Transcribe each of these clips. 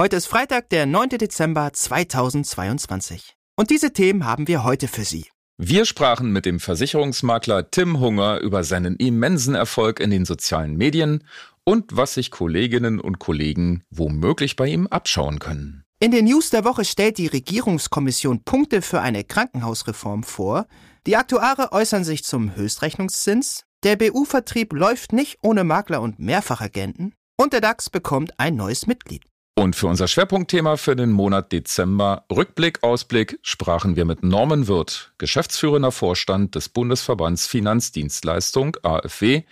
Heute ist Freitag, der 9. Dezember 2022. Und diese Themen haben wir heute für Sie. Wir sprachen mit dem Versicherungsmakler Tim Hunger über seinen immensen Erfolg in den sozialen Medien und was sich Kolleginnen und Kollegen womöglich bei ihm abschauen können. In den News der Woche stellt die Regierungskommission Punkte für eine Krankenhausreform vor. Die Aktuare äußern sich zum Höchstrechnungszins. Der BU-Vertrieb läuft nicht ohne Makler und Mehrfachagenten. Und der DAX bekommt ein neues Mitglied. Und für unser Schwerpunktthema für den Monat Dezember, Rückblick, Ausblick, sprachen wir mit Norman Wirth, geschäftsführender Vorstand des Bundesverbands Finanzdienstleistung AFW,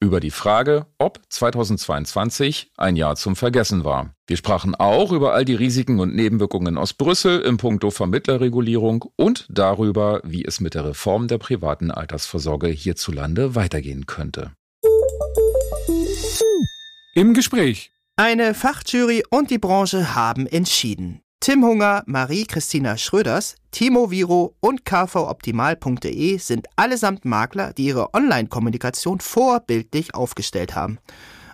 über die Frage, ob 2022 ein Jahr zum Vergessen war. Wir sprachen auch über all die Risiken und Nebenwirkungen aus Brüssel im Punkto Vermittlerregulierung und darüber, wie es mit der Reform der privaten Altersvorsorge hierzulande weitergehen könnte. Im Gespräch eine Fachjury und die Branche haben entschieden. Tim Hunger, Marie-Christina Schröders, Timo Viro und kvoptimal.de sind allesamt Makler, die ihre Online-Kommunikation vorbildlich aufgestellt haben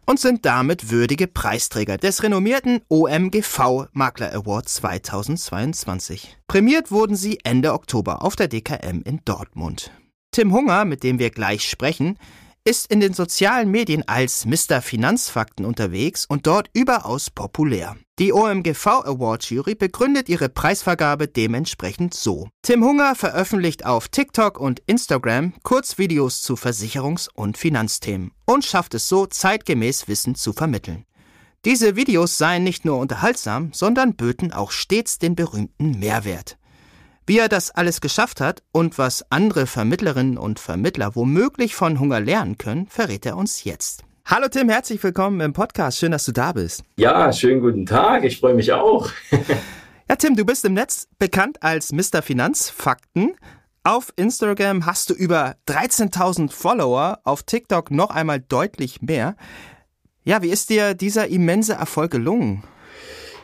und sind damit würdige Preisträger des renommierten OMGV Makler Award 2022. Prämiert wurden sie Ende Oktober auf der DKM in Dortmund. Tim Hunger, mit dem wir gleich sprechen, ist in den sozialen Medien als Mr. Finanzfakten unterwegs und dort überaus populär. Die OMGV Award Jury begründet ihre Preisvergabe dementsprechend so. Tim Hunger veröffentlicht auf TikTok und Instagram Kurzvideos zu Versicherungs- und Finanzthemen und schafft es so, zeitgemäß Wissen zu vermitteln. Diese Videos seien nicht nur unterhaltsam, sondern böten auch stets den berühmten Mehrwert. Wie er das alles geschafft hat und was andere Vermittlerinnen und Vermittler womöglich von Hunger lernen können, verrät er uns jetzt. Hallo Tim, herzlich willkommen im Podcast. Schön, dass du da bist. Ja, schönen guten Tag. Ich freue mich auch. ja, Tim, du bist im Netz bekannt als Mr. Finanzfakten. Auf Instagram hast du über 13.000 Follower, auf TikTok noch einmal deutlich mehr. Ja, wie ist dir dieser immense Erfolg gelungen?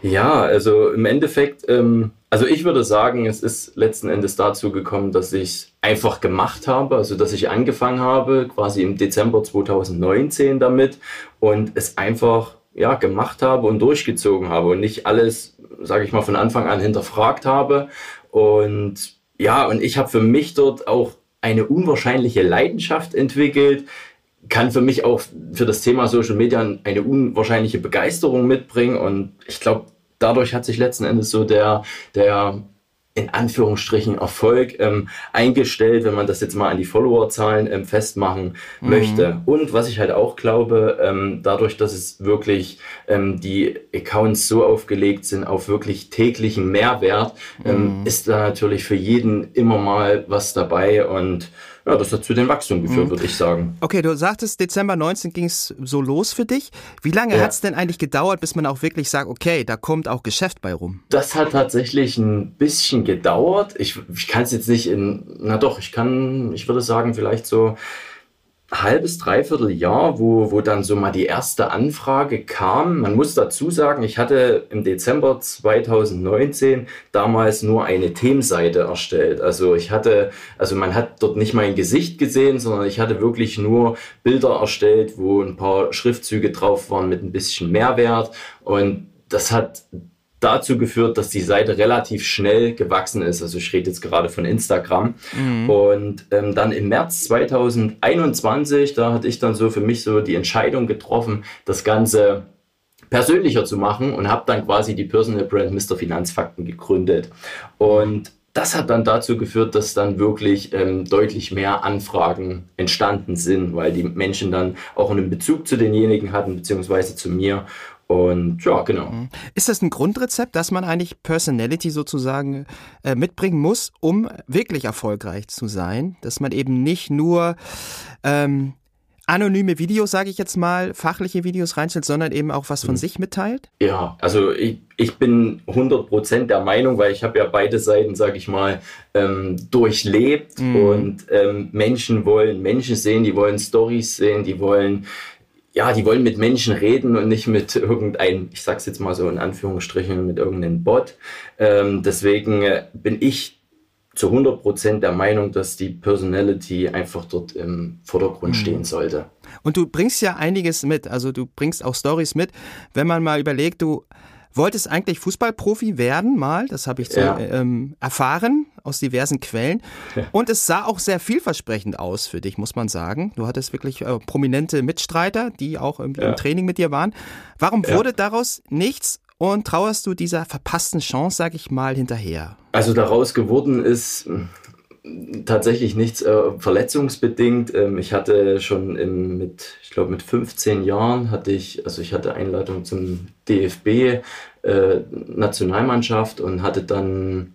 Ja, also im Endeffekt, ähm, also ich würde sagen, es ist letzten Endes dazu gekommen, dass ich einfach gemacht habe, also dass ich angefangen habe, quasi im Dezember 2019 damit und es einfach ja, gemacht habe und durchgezogen habe und nicht alles, sage ich mal, von Anfang an hinterfragt habe. Und ja, und ich habe für mich dort auch eine unwahrscheinliche Leidenschaft entwickelt, kann für mich auch für das Thema Social Media eine unwahrscheinliche Begeisterung mitbringen. Und ich glaube, dadurch hat sich letzten Endes so der, der in Anführungsstrichen Erfolg ähm, eingestellt, wenn man das jetzt mal an die Followerzahlen ähm, festmachen mhm. möchte. Und was ich halt auch glaube, ähm, dadurch, dass es wirklich ähm, die Accounts so aufgelegt sind auf wirklich täglichen Mehrwert, ähm, mhm. ist da natürlich für jeden immer mal was dabei und ja, das hat zu den Wachstum geführt, mhm. würde ich sagen. Okay, du sagtest, Dezember 19 ging es so los für dich. Wie lange ja. hat es denn eigentlich gedauert, bis man auch wirklich sagt, okay, da kommt auch Geschäft bei rum? Das hat tatsächlich ein bisschen gedauert. Ich, ich kann es jetzt nicht in, na doch, ich kann, ich würde sagen, vielleicht so halbes, dreiviertel Jahr, wo, wo dann so mal die erste Anfrage kam. Man muss dazu sagen, ich hatte im Dezember 2019 damals nur eine Themenseite erstellt. Also ich hatte, also man hat dort nicht mein Gesicht gesehen, sondern ich hatte wirklich nur Bilder erstellt, wo ein paar Schriftzüge drauf waren mit ein bisschen Mehrwert. Und das hat dazu geführt, dass die Seite relativ schnell gewachsen ist. Also ich rede jetzt gerade von Instagram. Mhm. Und ähm, dann im März 2021, da hatte ich dann so für mich so die Entscheidung getroffen, das Ganze persönlicher zu machen und habe dann quasi die Personal Brand Mr. Finanzfakten gegründet. Und das hat dann dazu geführt, dass dann wirklich ähm, deutlich mehr Anfragen entstanden sind, weil die Menschen dann auch einen Bezug zu denjenigen hatten, beziehungsweise zu mir. Und ja, genau. Mhm. Ist das ein Grundrezept, dass man eigentlich Personality sozusagen äh, mitbringen muss, um wirklich erfolgreich zu sein? Dass man eben nicht nur ähm, anonyme Videos, sage ich jetzt mal, fachliche Videos reinstellt, sondern eben auch was von mhm. sich mitteilt? Ja, also ich, ich bin 100% der Meinung, weil ich habe ja beide Seiten, sage ich mal, ähm, durchlebt mhm. und ähm, Menschen wollen Menschen sehen, die wollen Stories sehen, die wollen ja, die wollen mit Menschen reden und nicht mit irgendeinem, ich sag's jetzt mal so in Anführungsstrichen, mit irgendeinem Bot. Ähm, deswegen äh, bin ich zu 100% der Meinung, dass die Personality einfach dort im Vordergrund mhm. stehen sollte. Und du bringst ja einiges mit, also du bringst auch Stories mit. Wenn man mal überlegt, du wolltest eigentlich Fußballprofi werden, mal, das habe ich so ja. ähm, erfahren aus diversen Quellen. Und es sah auch sehr vielversprechend aus für dich, muss man sagen. Du hattest wirklich äh, prominente Mitstreiter, die auch im, ja. im, Training mit dir waren. Warum wurde daraus nichts und trauerst du dieser verpassten Chance, sage ich mal, hinterher? Also daraus geworden ist tatsächlich nichts äh, verletzungsbedingt. Ähm, ich hatte schon im, mit, ich glaube mit 15 Jahren hatte ich, also ich hatte Einladung zum DFB äh, Nationalmannschaft und hatte dann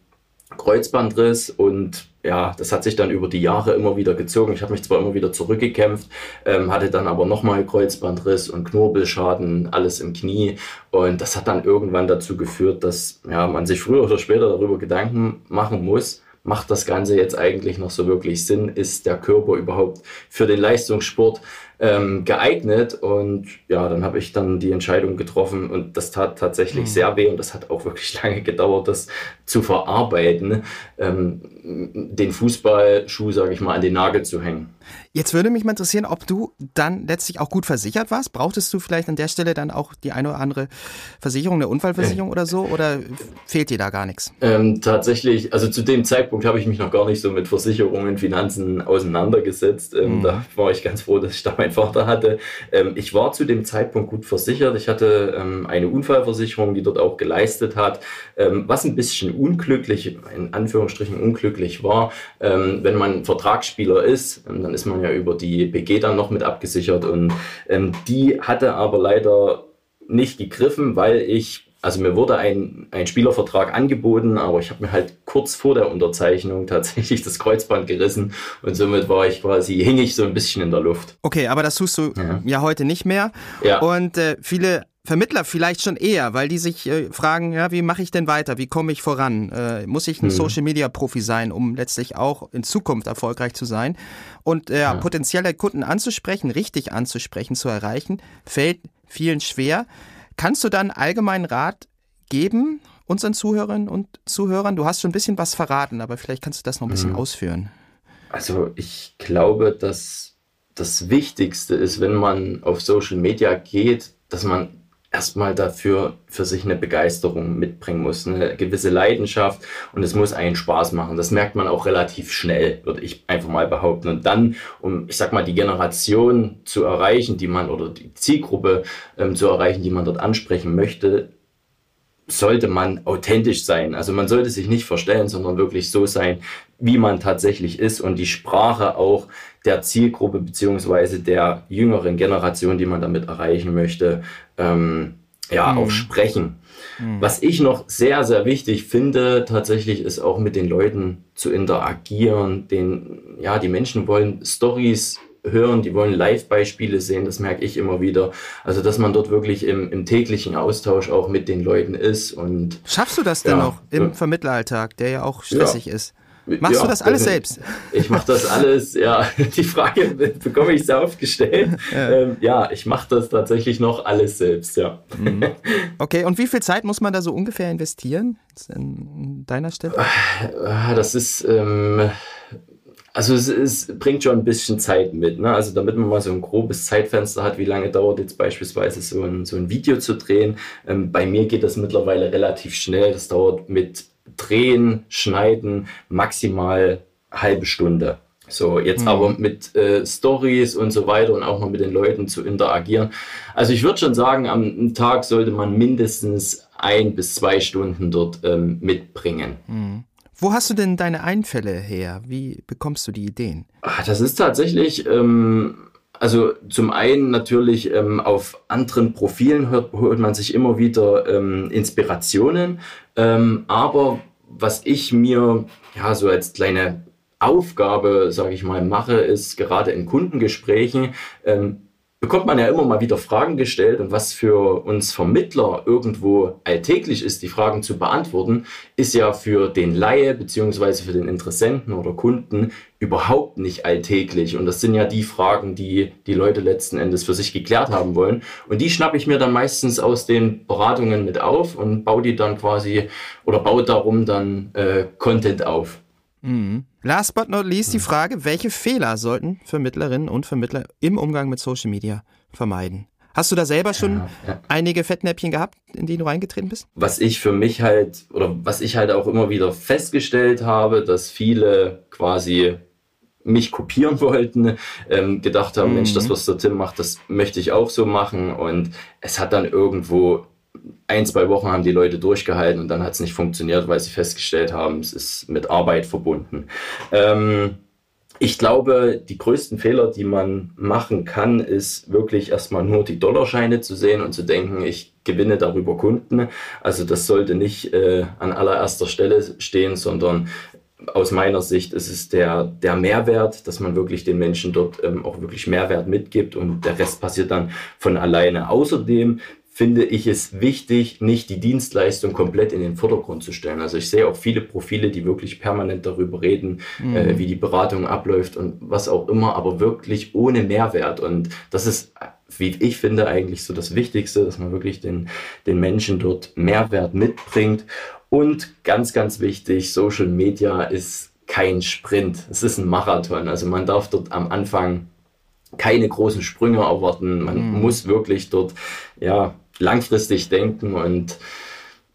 Kreuzbandriss und ja, das hat sich dann über die Jahre immer wieder gezogen. Ich habe mich zwar immer wieder zurückgekämpft, ähm, hatte dann aber nochmal Kreuzbandriss und Knorpelschaden, alles im Knie. Und das hat dann irgendwann dazu geführt, dass ja, man sich früher oder später darüber Gedanken machen muss, macht das Ganze jetzt eigentlich noch so wirklich Sinn? Ist der Körper überhaupt für den Leistungssport ähm, geeignet? Und ja, dann habe ich dann die Entscheidung getroffen und das tat tatsächlich mhm. sehr weh und das hat auch wirklich lange gedauert, das zu verarbeiten, ähm, den Fußballschuh, sage ich mal, an den Nagel zu hängen. Jetzt würde mich mal interessieren, ob du dann letztlich auch gut versichert warst. Brauchtest du vielleicht an der Stelle dann auch die eine oder andere Versicherung, eine Unfallversicherung oder so? Oder fehlt dir da gar nichts? Ähm, tatsächlich, also zu dem Zeitpunkt habe ich mich noch gar nicht so mit Versicherungen, Finanzen auseinandergesetzt. Ähm, mhm. Da war ich ganz froh, dass ich da meinen Vater hatte. Ähm, ich war zu dem Zeitpunkt gut versichert. Ich hatte ähm, eine Unfallversicherung, die dort auch geleistet hat. Ähm, was ein bisschen unglücklich, in Anführungsstrichen unglücklich war, ähm, wenn man Vertragsspieler ist, dann ist ist man ja über die BG dann noch mit abgesichert und ähm, die hatte aber leider nicht gegriffen, weil ich also mir wurde ein, ein Spielervertrag angeboten, aber ich habe mir halt kurz vor der Unterzeichnung tatsächlich das Kreuzband gerissen und somit war ich quasi, hing ich so ein bisschen in der Luft. Okay, aber das tust du ja, ja heute nicht mehr. Ja. Und äh, viele Vermittler vielleicht schon eher, weil die sich äh, fragen, ja, wie mache ich denn weiter? Wie komme ich voran? Äh, muss ich ein hm. Social Media Profi sein, um letztlich auch in Zukunft erfolgreich zu sein? Und äh, ja. potenzielle Kunden anzusprechen, richtig anzusprechen, zu erreichen, fällt vielen schwer. Kannst du dann allgemeinen Rat geben unseren Zuhörerinnen und Zuhörern? Du hast schon ein bisschen was verraten, aber vielleicht kannst du das noch ein bisschen hm. ausführen. Also ich glaube, dass das Wichtigste ist, wenn man auf Social Media geht, dass man erstmal dafür für sich eine Begeisterung mitbringen muss, eine gewisse Leidenschaft und es muss einen Spaß machen. Das merkt man auch relativ schnell, würde ich einfach mal behaupten. Und dann, um, ich sag mal, die Generation zu erreichen, die man oder die Zielgruppe ähm, zu erreichen, die man dort ansprechen möchte, sollte man authentisch sein. Also man sollte sich nicht verstellen, sondern wirklich so sein, wie man tatsächlich ist und die Sprache auch der Zielgruppe beziehungsweise der jüngeren Generation, die man damit erreichen möchte, ähm, ja, mhm. auch sprechen. Mhm. Was ich noch sehr, sehr wichtig finde, tatsächlich ist auch mit den Leuten zu interagieren. Den, ja, die Menschen wollen Stories hören, die wollen Live-Beispiele sehen, das merke ich immer wieder. Also, dass man dort wirklich im, im täglichen Austausch auch mit den Leuten ist und. Schaffst du das denn ja, noch im Vermittleralltag, der ja auch stressig ja. ist? Machst ja, du das alles selbst? Ich mache das alles, ja. Die Frage bekomme ich sehr oft gestellt. Ja, ähm, ja ich mache das tatsächlich noch alles selbst, ja. Mhm. Okay, und wie viel Zeit muss man da so ungefähr investieren in deiner Stelle? Ah, das ist, ähm, also es, es, bringt schon ein bisschen Zeit mit. Ne? Also damit man mal so ein grobes Zeitfenster hat, wie lange dauert jetzt beispielsweise so ein, so ein Video zu drehen. Ähm, bei mir geht das mittlerweile relativ schnell. Das dauert mit Drehen, Schneiden maximal halbe Stunde. So, jetzt mhm. aber mit äh, Stories und so weiter und auch noch mit den Leuten zu interagieren. Also ich würde schon sagen, am Tag sollte man mindestens ein bis zwei Stunden dort ähm, mitbringen. Mhm. Wo hast du denn deine Einfälle her? Wie bekommst du die Ideen? Ach, das ist tatsächlich, ähm, also zum einen natürlich ähm, auf anderen Profilen hört, holt man sich immer wieder ähm, Inspirationen, ähm, aber was ich mir ja so als kleine Aufgabe, sage ich mal, mache, ist gerade in Kundengesprächen, ähm, bekommt man ja immer mal wieder Fragen gestellt und was für uns Vermittler irgendwo alltäglich ist, die Fragen zu beantworten, ist ja für den Laie beziehungsweise für den Interessenten oder Kunden überhaupt nicht alltäglich. Und das sind ja die Fragen, die die Leute letzten Endes für sich geklärt haben wollen. Und die schnappe ich mir dann meistens aus den Beratungen mit auf und baue die dann quasi oder baue darum dann äh, Content auf. Mhm. Last but not least die mhm. Frage, welche Fehler sollten Vermittlerinnen und Vermittler im Umgang mit Social Media vermeiden? Hast du da selber schon ja, ja. einige Fettnäppchen gehabt, in die du reingetreten bist? Was ich für mich halt, oder was ich halt auch immer wieder festgestellt habe, dass viele quasi mich kopieren wollten, ähm, gedacht haben, mhm. Mensch, das, mhm. was der Tim macht, das möchte ich auch so machen. Und es hat dann irgendwo ein, zwei Wochen haben die Leute durchgehalten und dann hat es nicht funktioniert, weil sie festgestellt haben, es ist mit Arbeit verbunden. Ähm, ich glaube, die größten Fehler, die man machen kann, ist wirklich erstmal nur die Dollarscheine zu sehen und zu denken, ich gewinne darüber Kunden. Also das sollte nicht äh, an allererster Stelle stehen, sondern aus meiner Sicht ist es der, der Mehrwert, dass man wirklich den Menschen dort ähm, auch wirklich Mehrwert mitgibt und der Rest passiert dann von alleine. Außerdem finde ich es wichtig, nicht die Dienstleistung komplett in den Vordergrund zu stellen. Also ich sehe auch viele Profile, die wirklich permanent darüber reden, mhm. äh, wie die Beratung abläuft und was auch immer, aber wirklich ohne Mehrwert. Und das ist, wie ich finde, eigentlich so das Wichtigste, dass man wirklich den, den Menschen dort Mehrwert mitbringt. Und ganz, ganz wichtig, Social Media ist kein Sprint, es ist ein Marathon. Also man darf dort am Anfang keine großen Sprünge erwarten. Man mhm. muss wirklich dort ja langfristig denken und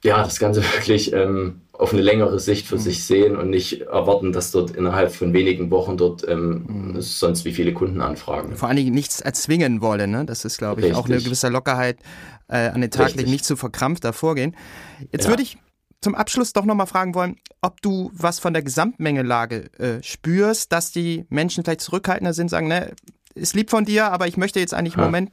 ja, das Ganze wirklich ähm, auf eine längere Sicht für mhm. sich sehen und nicht erwarten, dass dort innerhalb von wenigen Wochen dort ähm, mhm. sonst wie viele Kunden anfragen. Vor allen Dingen nichts erzwingen wollen, ne? Das ist, glaube ich, Richtig. auch eine gewisse Lockerheit äh, an den Tag legen, nicht zu verkrampft da vorgehen. Jetzt ja. würde ich zum Abschluss doch nochmal fragen wollen, ob du was von der Gesamtmengelage äh, spürst, dass die Menschen vielleicht zurückhaltender sind, sagen, ne, ist lieb von dir, aber ich möchte jetzt eigentlich im Moment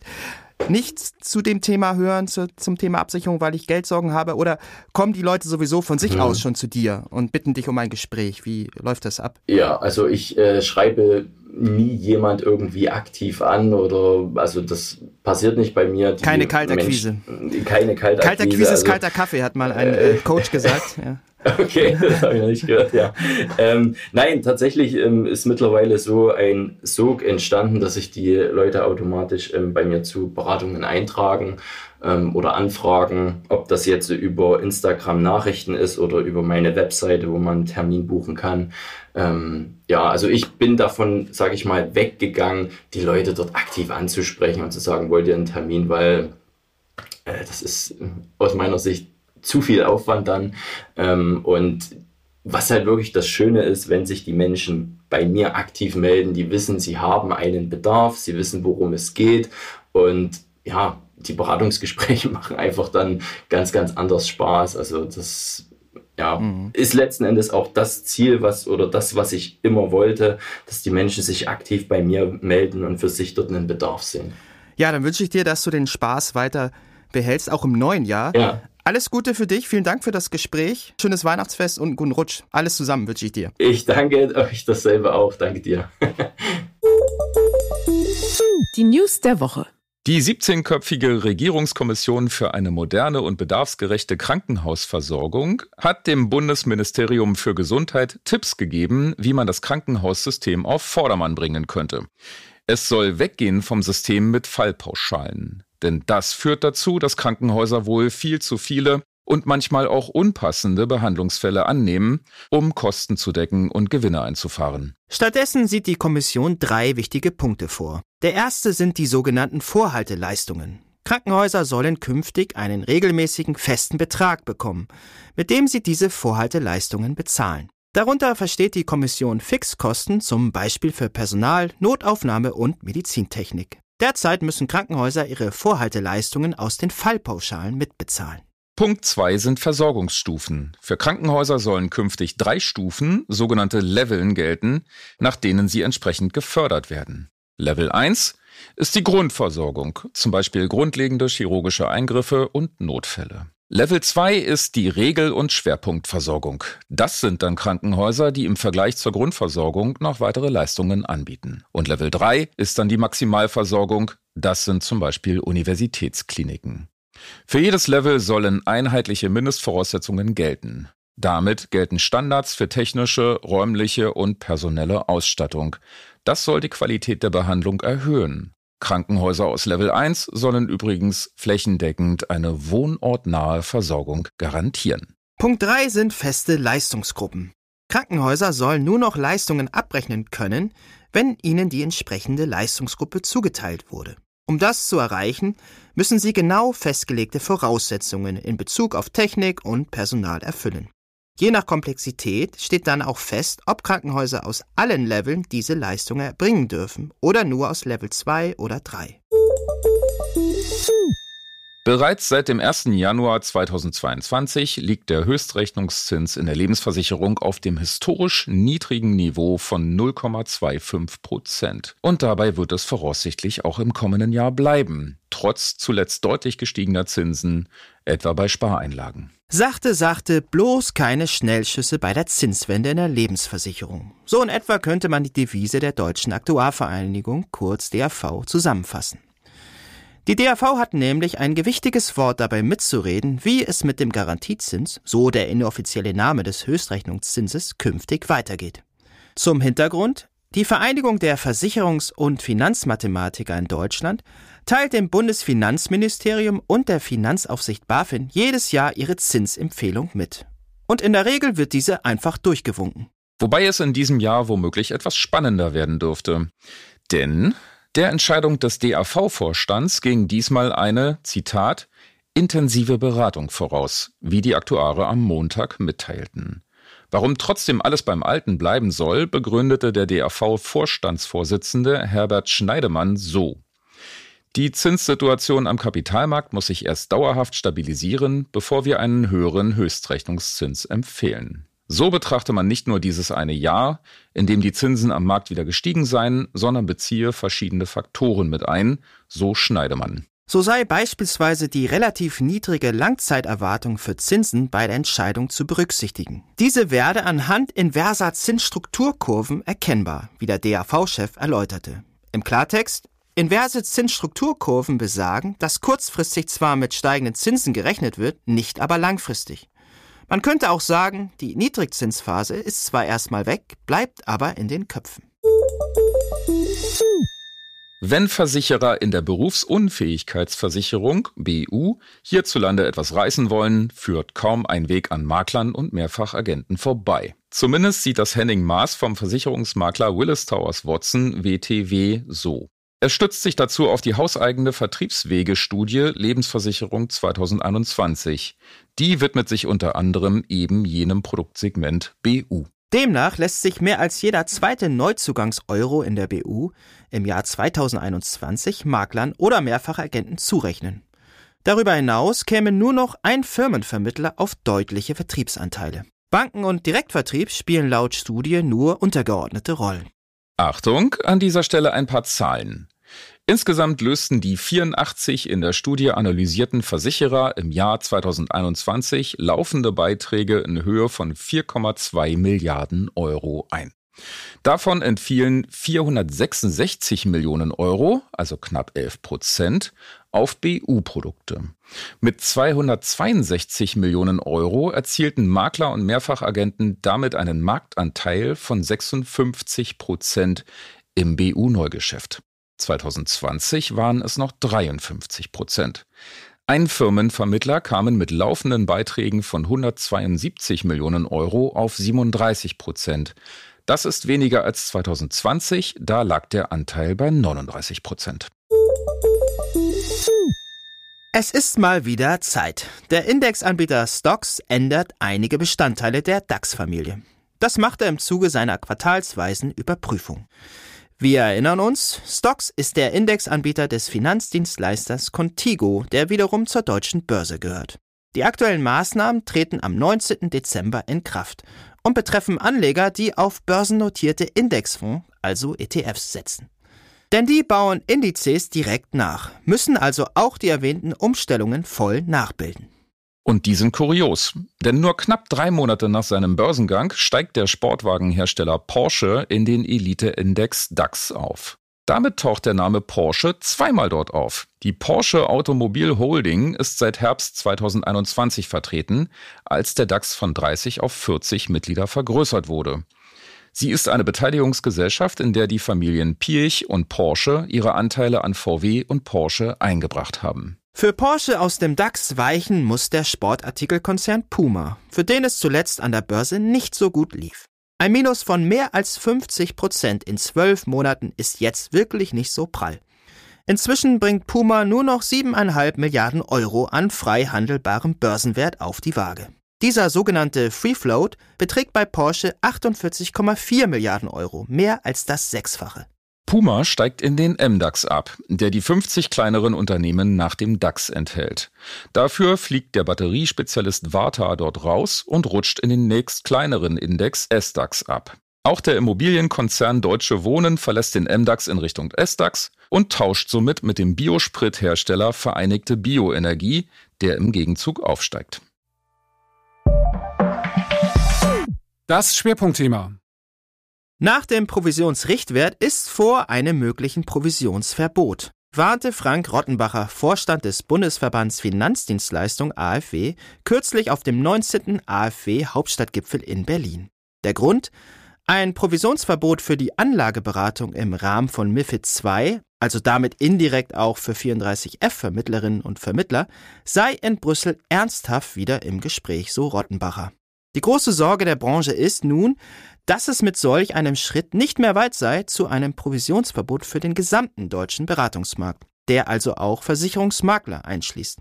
nichts zu dem Thema hören, zu, zum Thema Absicherung, weil ich Geldsorgen habe? Oder kommen die Leute sowieso von sich mhm. aus schon zu dir und bitten dich um ein Gespräch? Wie läuft das ab? Ja, also ich äh, schreibe nie jemand irgendwie aktiv an oder also das passiert nicht bei mir. Die keine Kaltakquise. Keine Kaltakquise. Kaltakquise also, ist kalter Kaffee, hat mal ein äh, Coach gesagt. Ja. Okay, das habe ich noch nicht gehört, ja. Ähm, nein, tatsächlich ähm, ist mittlerweile so ein Sog entstanden, dass sich die Leute automatisch ähm, bei mir zu Beratungen eintragen ähm, oder anfragen, ob das jetzt über Instagram Nachrichten ist oder über meine Webseite, wo man einen Termin buchen kann. Ähm, ja, also ich bin davon, sage ich mal, weggegangen, die Leute dort aktiv anzusprechen und zu sagen, wollt ihr einen Termin, weil äh, das ist äh, aus meiner Sicht zu viel Aufwand dann. Ähm, und was halt wirklich das Schöne ist, wenn sich die Menschen bei mir aktiv melden, die wissen, sie haben einen Bedarf, sie wissen, worum es geht und ja, die Beratungsgespräche machen einfach dann ganz, ganz anders Spaß. Also das ja, mhm. ist letzten Endes auch das Ziel, was oder das, was ich immer wollte, dass die Menschen sich aktiv bei mir melden und für sich dort einen Bedarf sehen. Ja, dann wünsche ich dir, dass du den Spaß weiter behältst, auch im neuen Jahr. Ja. Alles Gute für dich, vielen Dank für das Gespräch. Schönes Weihnachtsfest und einen guten Rutsch. Alles zusammen wünsche ich dir. Ich danke euch dasselbe auch. Danke dir. Die News der Woche. Die 17-köpfige Regierungskommission für eine moderne und bedarfsgerechte Krankenhausversorgung hat dem Bundesministerium für Gesundheit Tipps gegeben, wie man das Krankenhaussystem auf Vordermann bringen könnte. Es soll weggehen vom System mit Fallpauschalen. Denn das führt dazu, dass Krankenhäuser wohl viel zu viele und manchmal auch unpassende Behandlungsfälle annehmen, um Kosten zu decken und Gewinne einzufahren. Stattdessen sieht die Kommission drei wichtige Punkte vor. Der erste sind die sogenannten Vorhalteleistungen. Krankenhäuser sollen künftig einen regelmäßigen festen Betrag bekommen, mit dem sie diese Vorhalteleistungen bezahlen. Darunter versteht die Kommission Fixkosten zum Beispiel für Personal, Notaufnahme und Medizintechnik. Derzeit müssen Krankenhäuser ihre Vorhalteleistungen aus den Fallpauschalen mitbezahlen. Punkt 2 sind Versorgungsstufen. Für Krankenhäuser sollen künftig drei Stufen, sogenannte Leveln, gelten, nach denen sie entsprechend gefördert werden. Level 1 ist die Grundversorgung, zum Beispiel grundlegende chirurgische Eingriffe und Notfälle. Level 2 ist die Regel- und Schwerpunktversorgung. Das sind dann Krankenhäuser, die im Vergleich zur Grundversorgung noch weitere Leistungen anbieten. Und Level 3 ist dann die Maximalversorgung. Das sind zum Beispiel Universitätskliniken. Für jedes Level sollen einheitliche Mindestvoraussetzungen gelten. Damit gelten Standards für technische, räumliche und personelle Ausstattung. Das soll die Qualität der Behandlung erhöhen. Krankenhäuser aus Level 1 sollen übrigens flächendeckend eine wohnortnahe Versorgung garantieren. Punkt 3 sind feste Leistungsgruppen. Krankenhäuser sollen nur noch Leistungen abrechnen können, wenn ihnen die entsprechende Leistungsgruppe zugeteilt wurde. Um das zu erreichen, müssen sie genau festgelegte Voraussetzungen in Bezug auf Technik und Personal erfüllen. Je nach Komplexität steht dann auch fest, ob Krankenhäuser aus allen Leveln diese Leistungen erbringen dürfen oder nur aus Level 2 oder 3. Bereits seit dem 1. Januar 2022 liegt der Höchstrechnungszins in der Lebensversicherung auf dem historisch niedrigen Niveau von 0,25 Prozent. Und dabei wird es voraussichtlich auch im kommenden Jahr bleiben, trotz zuletzt deutlich gestiegener Zinsen, etwa bei Spareinlagen. Sachte, sachte, bloß keine Schnellschüsse bei der Zinswende in der Lebensversicherung. So in etwa könnte man die Devise der Deutschen Aktuarvereinigung, kurz DAV, zusammenfassen. Die DAV hat nämlich ein gewichtiges Wort dabei mitzureden, wie es mit dem Garantiezins, so der inoffizielle Name des Höchstrechnungszinses, künftig weitergeht. Zum Hintergrund, die Vereinigung der Versicherungs- und Finanzmathematiker in Deutschland teilt dem Bundesfinanzministerium und der Finanzaufsicht BaFin jedes Jahr ihre Zinsempfehlung mit. Und in der Regel wird diese einfach durchgewunken. Wobei es in diesem Jahr womöglich etwas spannender werden dürfte. Denn der Entscheidung des DAV-Vorstands ging diesmal eine, Zitat, intensive Beratung voraus, wie die Aktuare am Montag mitteilten. Warum trotzdem alles beim Alten bleiben soll, begründete der DAV-Vorstandsvorsitzende Herbert Schneidemann so. Die Zinssituation am Kapitalmarkt muss sich erst dauerhaft stabilisieren, bevor wir einen höheren Höchstrechnungszins empfehlen. So betrachte man nicht nur dieses eine Jahr, in dem die Zinsen am Markt wieder gestiegen seien, sondern beziehe verschiedene Faktoren mit ein, so Schneidemann. So sei beispielsweise die relativ niedrige Langzeiterwartung für Zinsen bei der Entscheidung zu berücksichtigen. Diese werde anhand inverser Zinsstrukturkurven erkennbar, wie der DAV-Chef erläuterte. Im Klartext, inverse Zinsstrukturkurven besagen, dass kurzfristig zwar mit steigenden Zinsen gerechnet wird, nicht aber langfristig. Man könnte auch sagen, die Niedrigzinsphase ist zwar erstmal weg, bleibt aber in den Köpfen. Wenn Versicherer in der Berufsunfähigkeitsversicherung BU hierzulande etwas reißen wollen, führt kaum ein Weg an Maklern und Mehrfachagenten vorbei. Zumindest sieht das Henning Maas vom Versicherungsmakler Willis Towers Watson WTW so. Er stützt sich dazu auf die hauseigene Vertriebswegestudie Lebensversicherung 2021. Die widmet sich unter anderem eben jenem Produktsegment BU. Demnach lässt sich mehr als jeder zweite Neuzugangs-Euro in der BU im Jahr 2021 Maklern oder Mehrfachagenten zurechnen. Darüber hinaus käme nur noch ein Firmenvermittler auf deutliche Vertriebsanteile. Banken und Direktvertrieb spielen laut Studie nur untergeordnete Rollen. Achtung, an dieser Stelle ein paar Zahlen. Insgesamt lösten die 84 in der Studie analysierten Versicherer im Jahr 2021 laufende Beiträge in Höhe von 4,2 Milliarden Euro ein. Davon entfielen 466 Millionen Euro, also knapp 11 Prozent, auf BU-Produkte. Mit 262 Millionen Euro erzielten Makler und Mehrfachagenten damit einen Marktanteil von 56 Prozent im BU-Neugeschäft. 2020 waren es noch 53 Prozent. Ein Firmenvermittler kamen mit laufenden Beiträgen von 172 Millionen Euro auf 37 Prozent. Das ist weniger als 2020, da lag der Anteil bei 39 Prozent. Es ist mal wieder Zeit. Der Indexanbieter Stocks ändert einige Bestandteile der DAX-Familie. Das macht er im Zuge seiner quartalsweisen Überprüfung. Wir erinnern uns, Stocks ist der Indexanbieter des Finanzdienstleisters Contigo, der wiederum zur deutschen Börse gehört. Die aktuellen Maßnahmen treten am 19. Dezember in Kraft und betreffen Anleger, die auf börsennotierte Indexfonds, also ETFs, setzen. Denn die bauen Indizes direkt nach, müssen also auch die erwähnten Umstellungen voll nachbilden. Und die sind kurios, denn nur knapp drei Monate nach seinem Börsengang steigt der Sportwagenhersteller Porsche in den Elite-Index DAX auf. Damit taucht der Name Porsche zweimal dort auf. Die Porsche Automobil Holding ist seit Herbst 2021 vertreten, als der DAX von 30 auf 40 Mitglieder vergrößert wurde. Sie ist eine Beteiligungsgesellschaft, in der die Familien Piech und Porsche ihre Anteile an VW und Porsche eingebracht haben. Für Porsche aus dem DAX weichen muss der Sportartikelkonzern Puma, für den es zuletzt an der Börse nicht so gut lief. Ein Minus von mehr als 50 Prozent in zwölf Monaten ist jetzt wirklich nicht so prall. Inzwischen bringt Puma nur noch 7,5 Milliarden Euro an frei handelbarem Börsenwert auf die Waage. Dieser sogenannte Free Float beträgt bei Porsche 48,4 Milliarden Euro, mehr als das Sechsfache. Puma steigt in den MDAX ab, der die 50 kleineren Unternehmen nach dem DAX enthält. Dafür fliegt der Batteriespezialist Varta dort raus und rutscht in den nächst kleineren Index SDAX ab. Auch der Immobilienkonzern Deutsche Wohnen verlässt den MDAX in Richtung SDAX und tauscht somit mit dem Biosprithersteller Vereinigte Bioenergie, der im Gegenzug aufsteigt. Das Schwerpunktthema. Nach dem Provisionsrichtwert ist vor einem möglichen Provisionsverbot, warnte Frank Rottenbacher, Vorstand des Bundesverbands Finanzdienstleistung AfW, kürzlich auf dem 19. AfW Hauptstadtgipfel in Berlin. Der Grund? Ein Provisionsverbot für die Anlageberatung im Rahmen von MIFID II, also damit indirekt auch für 34F Vermittlerinnen und Vermittler, sei in Brüssel ernsthaft wieder im Gespräch, so Rottenbacher. Die große Sorge der Branche ist nun, dass es mit solch einem Schritt nicht mehr weit sei zu einem Provisionsverbot für den gesamten deutschen Beratungsmarkt, der also auch Versicherungsmakler einschließt.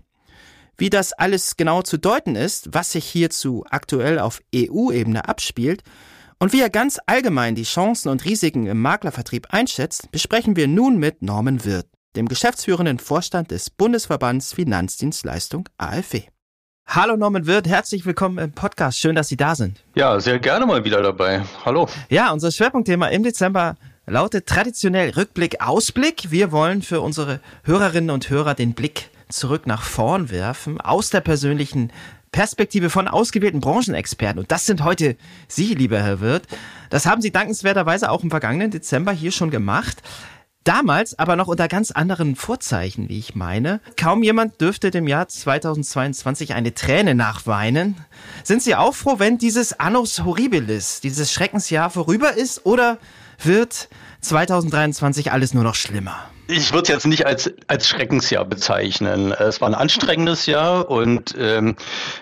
Wie das alles genau zu deuten ist, was sich hierzu aktuell auf EU-Ebene abspielt und wie er ganz allgemein die Chancen und Risiken im Maklervertrieb einschätzt, besprechen wir nun mit Norman Wirth, dem geschäftsführenden Vorstand des Bundesverbands Finanzdienstleistung AfW. Hallo Norman Wirth, herzlich willkommen im Podcast. Schön, dass Sie da sind. Ja, sehr gerne mal wieder dabei. Hallo. Ja, unser Schwerpunktthema im Dezember lautet traditionell Rückblick, Ausblick. Wir wollen für unsere Hörerinnen und Hörer den Blick zurück nach vorn werfen, aus der persönlichen Perspektive von ausgewählten Branchenexperten. Und das sind heute Sie, lieber Herr Wirth. Das haben Sie dankenswerterweise auch im vergangenen Dezember hier schon gemacht. Damals aber noch unter ganz anderen Vorzeichen, wie ich meine. Kaum jemand dürfte dem Jahr 2022 eine Träne nachweinen. Sind Sie auch froh, wenn dieses Annus Horribilis, dieses Schreckensjahr vorüber ist oder wird 2023 alles nur noch schlimmer? Ich würde es jetzt nicht als, als Schreckensjahr bezeichnen. Es war ein anstrengendes Jahr und ähm,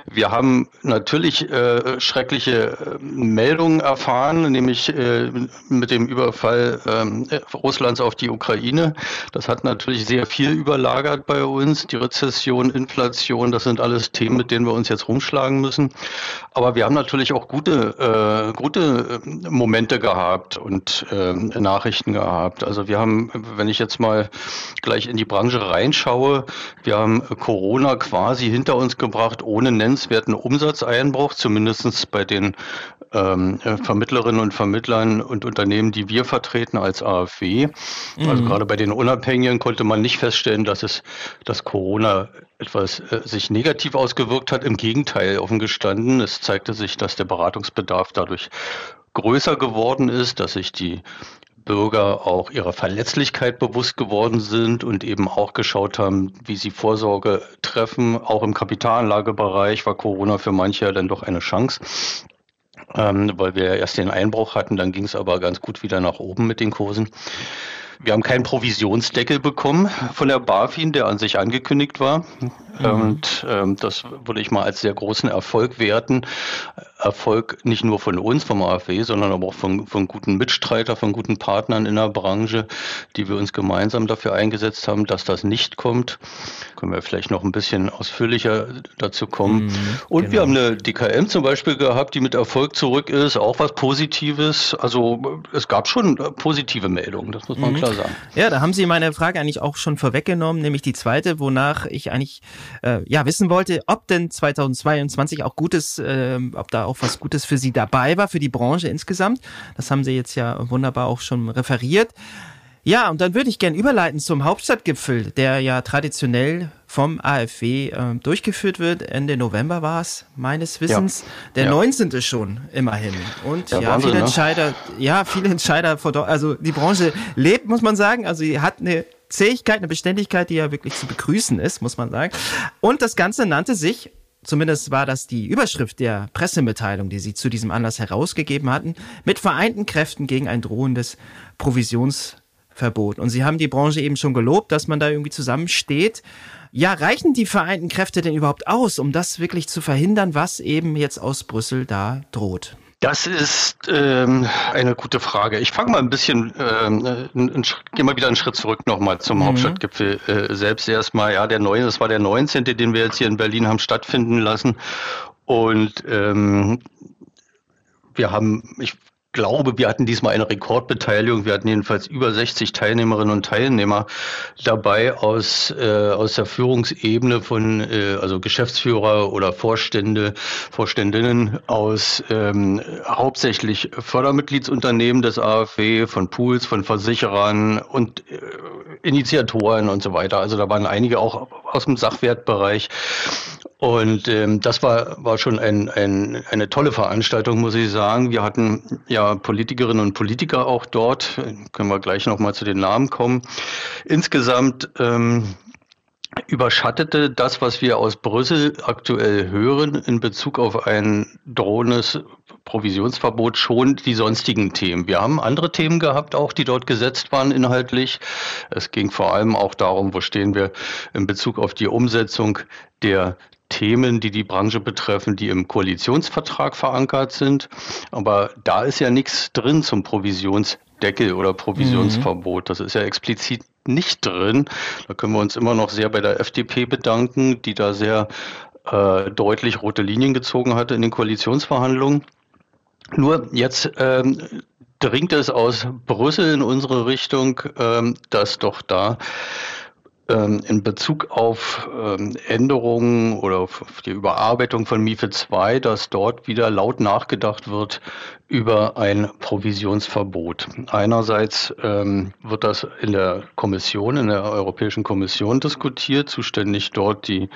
wir haben natürlich äh, schreckliche äh, Meldungen erfahren, nämlich äh, mit dem Überfall äh, Russlands auf die Ukraine. Das hat natürlich sehr viel überlagert bei uns. Die Rezession, Inflation, das sind alles Themen, mit denen wir uns jetzt rumschlagen müssen. Aber wir haben natürlich auch gute, äh, gute äh, Momente gehabt und äh, Nachrichten gehabt. Also wir haben, wenn ich jetzt mal mal gleich in die Branche reinschaue, wir haben Corona quasi hinter uns gebracht ohne nennenswerten Umsatzeinbruch, zumindest bei den ähm, Vermittlerinnen und Vermittlern und Unternehmen, die wir vertreten als AfW. Also mhm. Also gerade bei den Unabhängigen konnte man nicht feststellen, dass es, dass Corona etwas äh, sich negativ ausgewirkt hat. Im Gegenteil, offen gestanden, es zeigte sich, dass der Beratungsbedarf dadurch größer geworden ist, dass sich die Bürger auch ihrer Verletzlichkeit bewusst geworden sind und eben auch geschaut haben, wie sie Vorsorge treffen. Auch im Kapitalanlagebereich war Corona für manche dann doch eine Chance. Ähm, weil wir erst den Einbruch hatten, dann ging es aber ganz gut wieder nach oben mit den Kursen. Wir haben keinen Provisionsdeckel bekommen von der BaFin, der an sich angekündigt war. Mhm. Und ähm, das würde ich mal als sehr großen Erfolg werten. Erfolg nicht nur von uns, vom AfW, sondern aber auch von, von guten Mitstreitern, von guten Partnern in der Branche, die wir uns gemeinsam dafür eingesetzt haben, dass das nicht kommt. Können wir vielleicht noch ein bisschen ausführlicher dazu kommen. Mhm, Und genau. wir haben eine DKM zum Beispiel gehabt, die mit Erfolg zurück ist, auch was Positives. Also es gab schon positive Meldungen, das muss man mhm. klar sagen. Ja, da haben Sie meine Frage eigentlich auch schon vorweggenommen, nämlich die zweite, wonach ich eigentlich äh, ja wissen wollte, ob denn 2022 auch Gutes, äh, ob da auch was Gutes für Sie dabei war, für die Branche insgesamt. Das haben Sie jetzt ja wunderbar auch schon referiert. Ja, und dann würde ich gern überleiten zum Hauptstadtgipfel, der ja traditionell vom AfW äh, durchgeführt wird. Ende November war es, meines Wissens. Ja. Der ja. 19. schon, immerhin. Und ja, ja Wahnsinn, viele ne? Entscheider, ja, viele Entscheider, also die Branche lebt, muss man sagen. Also sie hat eine Zähigkeit, eine Beständigkeit, die ja wirklich zu begrüßen ist, muss man sagen. Und das Ganze nannte sich zumindest war das die Überschrift der Pressemitteilung, die sie zu diesem Anlass herausgegeben hatten, mit vereinten Kräften gegen ein drohendes Provisions Verbot. Und Sie haben die Branche eben schon gelobt, dass man da irgendwie zusammensteht. Ja, reichen die vereinten Kräfte denn überhaupt aus, um das wirklich zu verhindern, was eben jetzt aus Brüssel da droht? Das ist ähm, eine gute Frage. Ich fange mal ein bisschen, ähm, gehe mal wieder einen Schritt zurück nochmal zum mhm. Hauptstadtgipfel äh, selbst erstmal. Ja, der neue, das war der 19., den wir jetzt hier in Berlin haben stattfinden lassen. Und ähm, wir haben, ich glaube, wir hatten diesmal eine Rekordbeteiligung. Wir hatten jedenfalls über 60 Teilnehmerinnen und Teilnehmer dabei aus, äh, aus der Führungsebene von, äh, also Geschäftsführer oder Vorstände, Vorständinnen aus ähm, hauptsächlich Fördermitgliedsunternehmen des AfW, von Pools, von Versicherern und äh, Initiatoren und so weiter. Also da waren einige auch aus dem Sachwertbereich. Und ähm, das war, war schon ein, ein, eine tolle Veranstaltung, muss ich sagen. Wir hatten ja Politikerinnen und Politiker auch dort. Können wir gleich nochmal zu den Namen kommen. Insgesamt ähm, überschattete das, was wir aus Brüssel aktuell hören in Bezug auf ein drohendes Provisionsverbot schon die sonstigen Themen. Wir haben andere Themen gehabt, auch die dort gesetzt waren inhaltlich. Es ging vor allem auch darum, wo stehen wir in Bezug auf die Umsetzung der Themen, die die Branche betreffen, die im Koalitionsvertrag verankert sind. Aber da ist ja nichts drin zum Provisionsdeckel oder Provisionsverbot. Das ist ja explizit nicht drin. Da können wir uns immer noch sehr bei der FDP bedanken, die da sehr äh, deutlich rote Linien gezogen hatte in den Koalitionsverhandlungen. Nur jetzt ähm, dringt es aus Brüssel in unsere Richtung, ähm, dass doch da in Bezug auf ähm, Änderungen oder auf die Überarbeitung von MIFID II, dass dort wieder laut nachgedacht wird über ein Provisionsverbot. Einerseits ähm, wird das in der Kommission, in der Europäischen Kommission diskutiert, zuständig dort die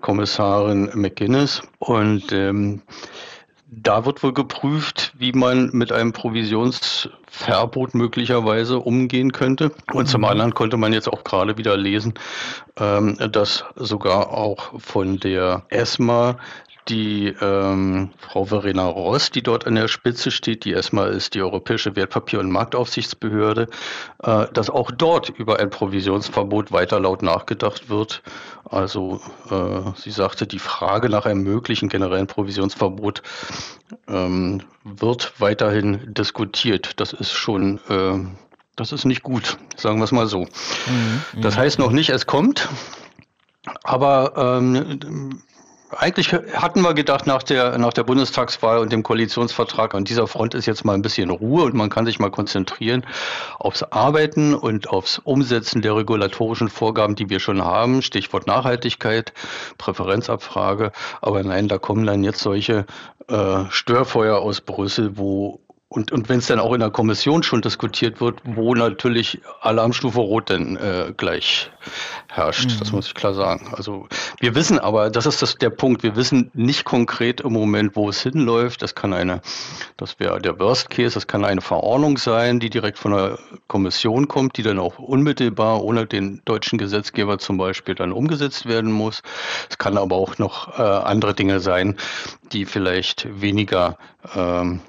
Kommissarin McGuinness und ähm, da wird wohl geprüft, wie man mit einem Provisionsverbot möglicherweise umgehen könnte. Und zum mhm. anderen konnte man jetzt auch gerade wieder lesen, ähm, dass sogar auch von der ESMA die ähm, Frau Verena Ross, die dort an der Spitze steht, die ESMA ist die Europäische Wertpapier- und Marktaufsichtsbehörde, äh, dass auch dort über ein Provisionsverbot weiter laut nachgedacht wird. Also äh, sie sagte, die Frage nach einem möglichen generellen Provisionsverbot ähm, wird weiterhin diskutiert. Das ist schon äh, das ist nicht gut, sagen wir es mal so. Mhm, das heißt noch nicht, es kommt. Aber ähm, eigentlich hatten wir gedacht, nach der, nach der Bundestagswahl und dem Koalitionsvertrag an dieser Front ist jetzt mal ein bisschen Ruhe und man kann sich mal konzentrieren aufs Arbeiten und aufs Umsetzen der regulatorischen Vorgaben, die wir schon haben. Stichwort Nachhaltigkeit, Präferenzabfrage. Aber nein, da kommen dann jetzt solche äh, Störfeuer aus Brüssel, wo und, und wenn es dann auch in der Kommission schon diskutiert wird, wo natürlich Alarmstufe Rot dann äh, gleich herrscht, mhm. das muss ich klar sagen. Also wir wissen aber, das ist das, der Punkt, wir wissen nicht konkret im Moment, wo es hinläuft. Das kann eine, das wäre der Worst Case, das kann eine Verordnung sein, die direkt von der Kommission kommt, die dann auch unmittelbar ohne den deutschen Gesetzgeber zum Beispiel dann umgesetzt werden muss. Es kann aber auch noch äh, andere Dinge sein, die vielleicht weniger ähm,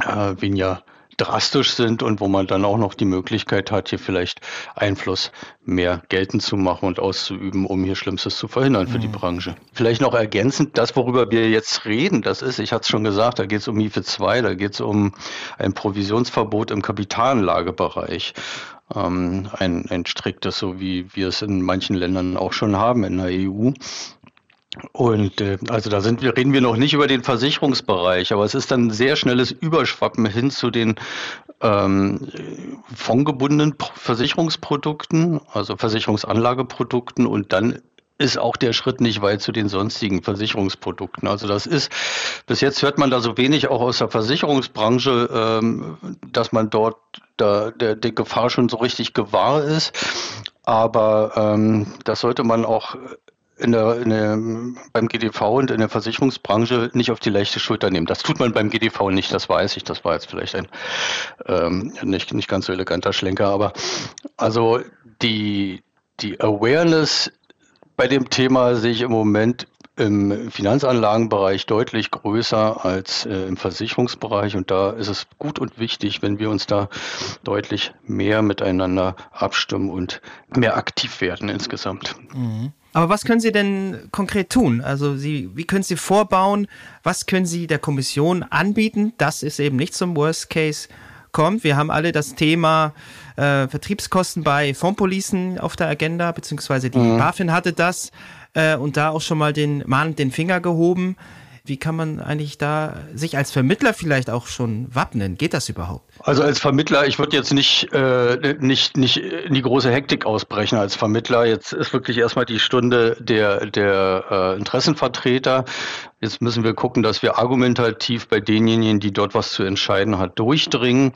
äh, weniger drastisch sind und wo man dann auch noch die Möglichkeit hat, hier vielleicht Einfluss mehr geltend zu machen und auszuüben, um hier Schlimmstes zu verhindern für mhm. die Branche. Vielleicht noch ergänzend, das, worüber wir jetzt reden, das ist, ich hatte es schon gesagt, da geht es um MIFID 2, da geht es um ein Provisionsverbot im Kapitalanlagebereich. Ähm, ein, ein striktes, so wie wir es in manchen Ländern auch schon haben in der EU. Und äh, also da sind wir, reden wir noch nicht über den Versicherungsbereich, aber es ist dann sehr schnelles Überschwappen hin zu den ähm, fondgebundenen Versicherungsprodukten, also Versicherungsanlageprodukten und dann ist auch der Schritt nicht weit zu den sonstigen Versicherungsprodukten. Also das ist, bis jetzt hört man da so wenig auch aus der Versicherungsbranche, ähm, dass man dort da, der, der Gefahr schon so richtig gewahr ist. Aber ähm, das sollte man auch in der, in der, beim GDV und in der Versicherungsbranche nicht auf die leichte Schulter nehmen. Das tut man beim GDV nicht, das weiß ich. Das war jetzt vielleicht ein ähm, nicht, nicht ganz so eleganter Schlenker, aber also die, die Awareness bei dem Thema sehe ich im Moment im Finanzanlagenbereich deutlich größer als äh, im Versicherungsbereich. Und da ist es gut und wichtig, wenn wir uns da deutlich mehr miteinander abstimmen und mehr aktiv werden insgesamt. Mhm. Aber was können Sie denn konkret tun? Also Sie, wie können Sie vorbauen? Was können Sie der Kommission anbieten, dass es eben nicht zum Worst Case kommt? Wir haben alle das Thema äh, Vertriebskosten bei Fondpolicen auf der Agenda, beziehungsweise die mhm. BaFin hatte das äh, und da auch schon mal den Mahn den Finger gehoben. Wie kann man eigentlich da sich als Vermittler vielleicht auch schon wappnen? Geht das überhaupt? Also als Vermittler, ich würde jetzt nicht, äh, nicht, nicht in die große Hektik ausbrechen als Vermittler. Jetzt ist wirklich erstmal die Stunde der, der äh, Interessenvertreter. Jetzt müssen wir gucken, dass wir argumentativ bei denjenigen, die dort was zu entscheiden hat, durchdringen.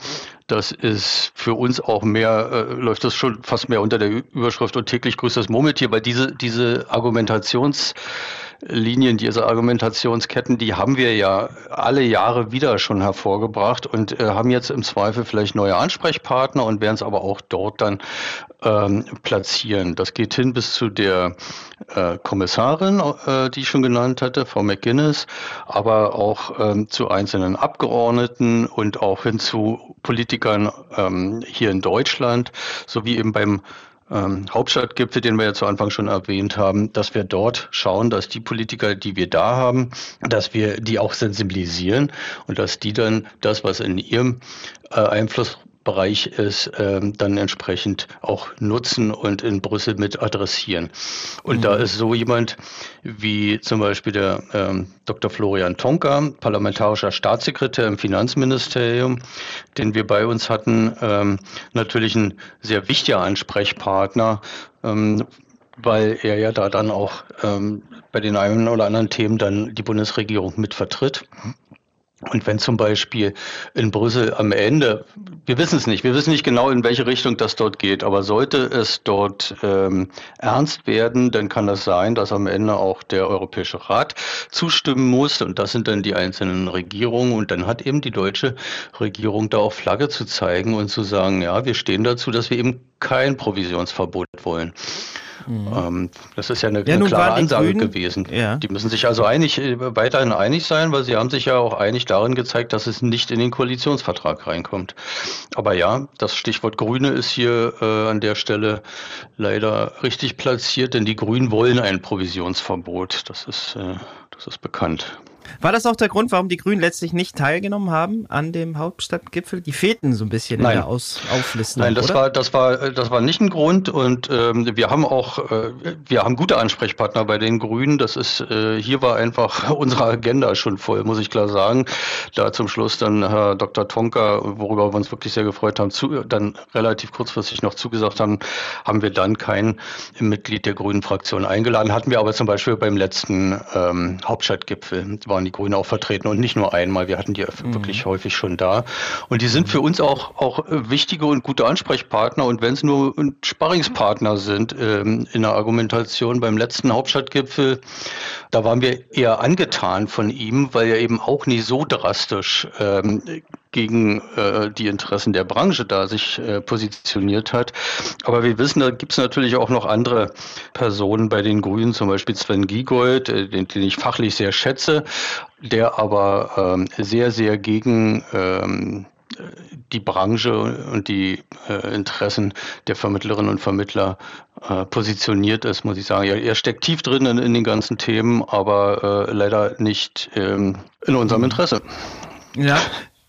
Das ist für uns auch mehr, äh, läuft das schon fast mehr unter der Überschrift und täglich grüßt das Murmeltier, weil diese, diese Argumentations Linien, diese Argumentationsketten, die haben wir ja alle Jahre wieder schon hervorgebracht und äh, haben jetzt im Zweifel vielleicht neue Ansprechpartner und werden es aber auch dort dann ähm, platzieren. Das geht hin bis zu der äh, Kommissarin, äh, die ich schon genannt hatte, Frau McGuinness, aber auch ähm, zu einzelnen Abgeordneten und auch hin zu Politikern ähm, hier in Deutschland, sowie eben beim ähm, Hauptstadtgipfel, den wir ja zu Anfang schon erwähnt haben, dass wir dort schauen, dass die Politiker, die wir da haben, dass wir die auch sensibilisieren und dass die dann das, was in ihrem äh, Einfluss Bereich ist, ähm, dann entsprechend auch nutzen und in Brüssel mit adressieren. Und mhm. da ist so jemand wie zum Beispiel der ähm, Dr. Florian Tonka, parlamentarischer Staatssekretär im Finanzministerium, den wir bei uns hatten, ähm, natürlich ein sehr wichtiger Ansprechpartner, ähm, weil er ja da dann auch ähm, bei den einen oder anderen Themen dann die Bundesregierung mit vertritt. Und wenn zum Beispiel in Brüssel am Ende, wir wissen es nicht, wir wissen nicht genau, in welche Richtung das dort geht, aber sollte es dort ähm, ernst werden, dann kann das sein, dass am Ende auch der Europäische Rat zustimmen muss und das sind dann die einzelnen Regierungen und dann hat eben die deutsche Regierung da auch Flagge zu zeigen und zu sagen, ja, wir stehen dazu, dass wir eben kein Provisionsverbot wollen. Mhm. Ähm, das ist ja eine, ja, eine klare Ansage Grünen, gewesen. Ja. Die müssen sich also einig, äh, weiterhin einig sein, weil sie haben sich ja auch einig darin gezeigt, dass es nicht in den Koalitionsvertrag reinkommt. Aber ja, das Stichwort Grüne ist hier äh, an der Stelle leider richtig platziert, denn die Grünen wollen ein Provisionsverbot. Das ist, äh, das ist bekannt. War das auch der Grund, warum die Grünen letztlich nicht teilgenommen haben an dem Hauptstadtgipfel? Die fehlten so ein bisschen Nein. in der Aus Auflistung. Nein, das oder? war das war das war nicht ein Grund und ähm, wir haben auch äh, wir haben gute Ansprechpartner bei den Grünen. Das ist äh, hier war einfach unsere Agenda schon voll, muss ich klar sagen. Da zum Schluss dann Herr Dr. Tonka, worüber wir uns wirklich sehr gefreut haben, zu, dann relativ kurzfristig noch zugesagt haben, haben wir dann kein Mitglied der Grünen Fraktion eingeladen. Hatten wir aber zum Beispiel beim letzten ähm, Hauptstadtgipfel waren die Grünen auch vertreten und nicht nur einmal. Wir hatten die mhm. wirklich häufig schon da. Und die sind für uns auch, auch wichtige und gute Ansprechpartner. Und wenn es nur Sparringspartner sind ähm, in der Argumentation beim letzten Hauptstadtgipfel, da waren wir eher angetan von ihm, weil er eben auch nie so drastisch ähm, gegen äh, die Interessen der Branche da sich äh, positioniert hat. Aber wir wissen, da gibt es natürlich auch noch andere Personen bei den Grünen, zum Beispiel Sven Giegold, äh, den, den ich fachlich sehr schätze, der aber ähm, sehr, sehr gegen ähm, die Branche und die äh, Interessen der Vermittlerinnen und Vermittler äh, positioniert ist, muss ich sagen. Ja, er steckt tief drin in, in den ganzen Themen, aber äh, leider nicht ähm, in unserem Interesse. Ja,